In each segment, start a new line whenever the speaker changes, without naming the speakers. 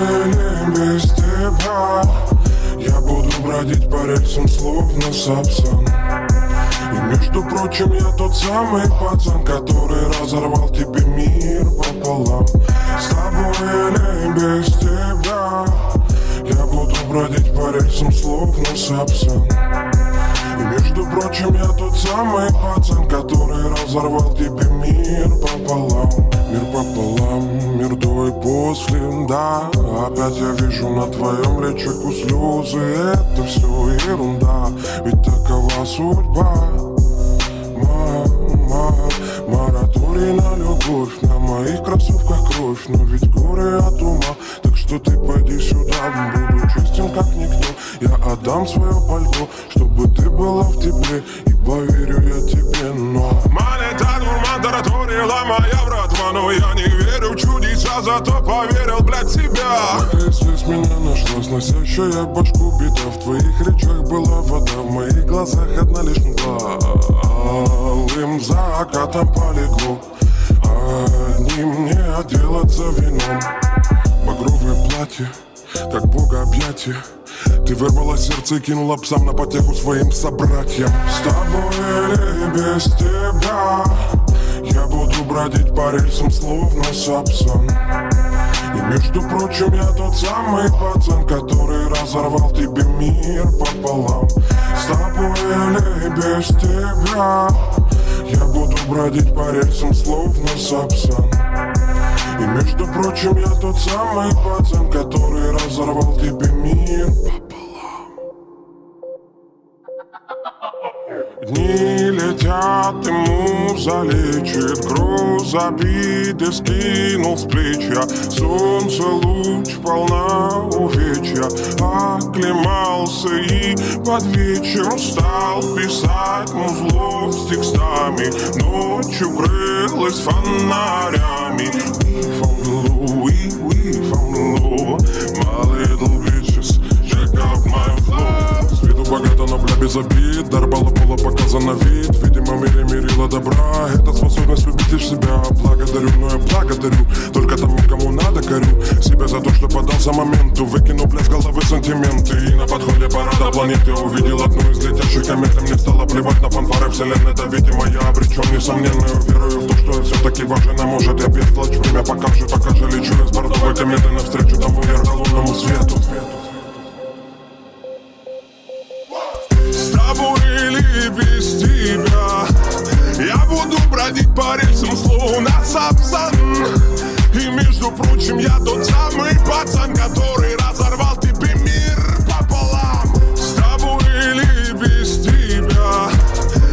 или без тебя Я буду бродить по рельсам словно сапсан И между прочим я тот самый пацан Который разорвал тебе мир пополам С тобой или без тебя Я буду бродить по рельсам словно сапсан и между прочим я тот самый пацан Который разорвал тебе мир пополам Мир пополам, мир до и после, да Опять я вижу на твоем личику слезы. Это все ерунда, ведь такова судьба. Мама, мораторий на любовь На моих кроссовках кровь, но ведь горе от ума Так что ты пойди сюда, буду честен как никто. Я отдам свое пальто, чтобы ты была в тепле. И поверю я тебе, но
Монета дурман тараторила моя Но я не верю в чудеса, зато поверил, блядь, себя.
Моя связь меня нашла, сносящая башку бита В твоих речах была вода, в моих глазах одна лишь мгла. Алым закатом полегло Одним не отделаться вином. Багровое платье, как бога объятия. Ты вырвала сердце и кинула псам на потеху своим собратьям. С тобой или без тебя Я буду бродить по рельсам словно сапсан и между прочим я тот самый пацан Который разорвал тебе мир пополам. С тобой или без тебя? Я буду бродить по рельсам словно сапсан И между прочим я тот самый пацан Который разорвал тебе мир пополам. Дни летят, и муза лечит Груз обиды скинул с плеча. Солнце луч, полна увечья. Оклемался и под вечер стал Писать музлов с текстами. Ночью крылась фонарями. We found the low, we, we found the low My little bitches, check out my flow С виду богато, но бля без обид Дар было показано вид добра. Это способность любить лишь себя. Благодарю, но я благодарю. Только тому, кому надо, корю Себя за то, что подался моменту Выкинул, бля, с головы сантименты. И на подходе парада планеты Увидел одну из летящих комет. Мне стало плевать на фанфары вселенной. Это, видимо, я обречен Несомненно, верую в то, что я все-таки важен. А может, я бесплачь Время покажет, пока же лечу из бордовой кометы. Навстречу тому ярко-лунному свету
бродить по рельсам, словно сапсан. И между прочим, я тот самый пацан Который разорвал тебе мир пополам. С тобой или без тебя?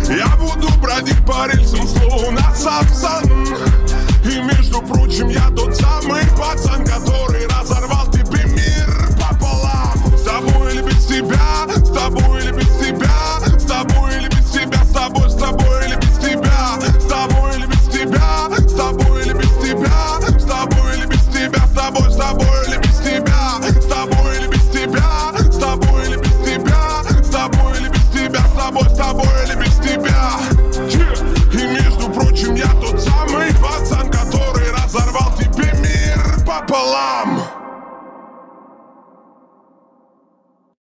Я буду бродить по рельсам, словно сапсан. И между прочим, я тот самый пацан Который прочим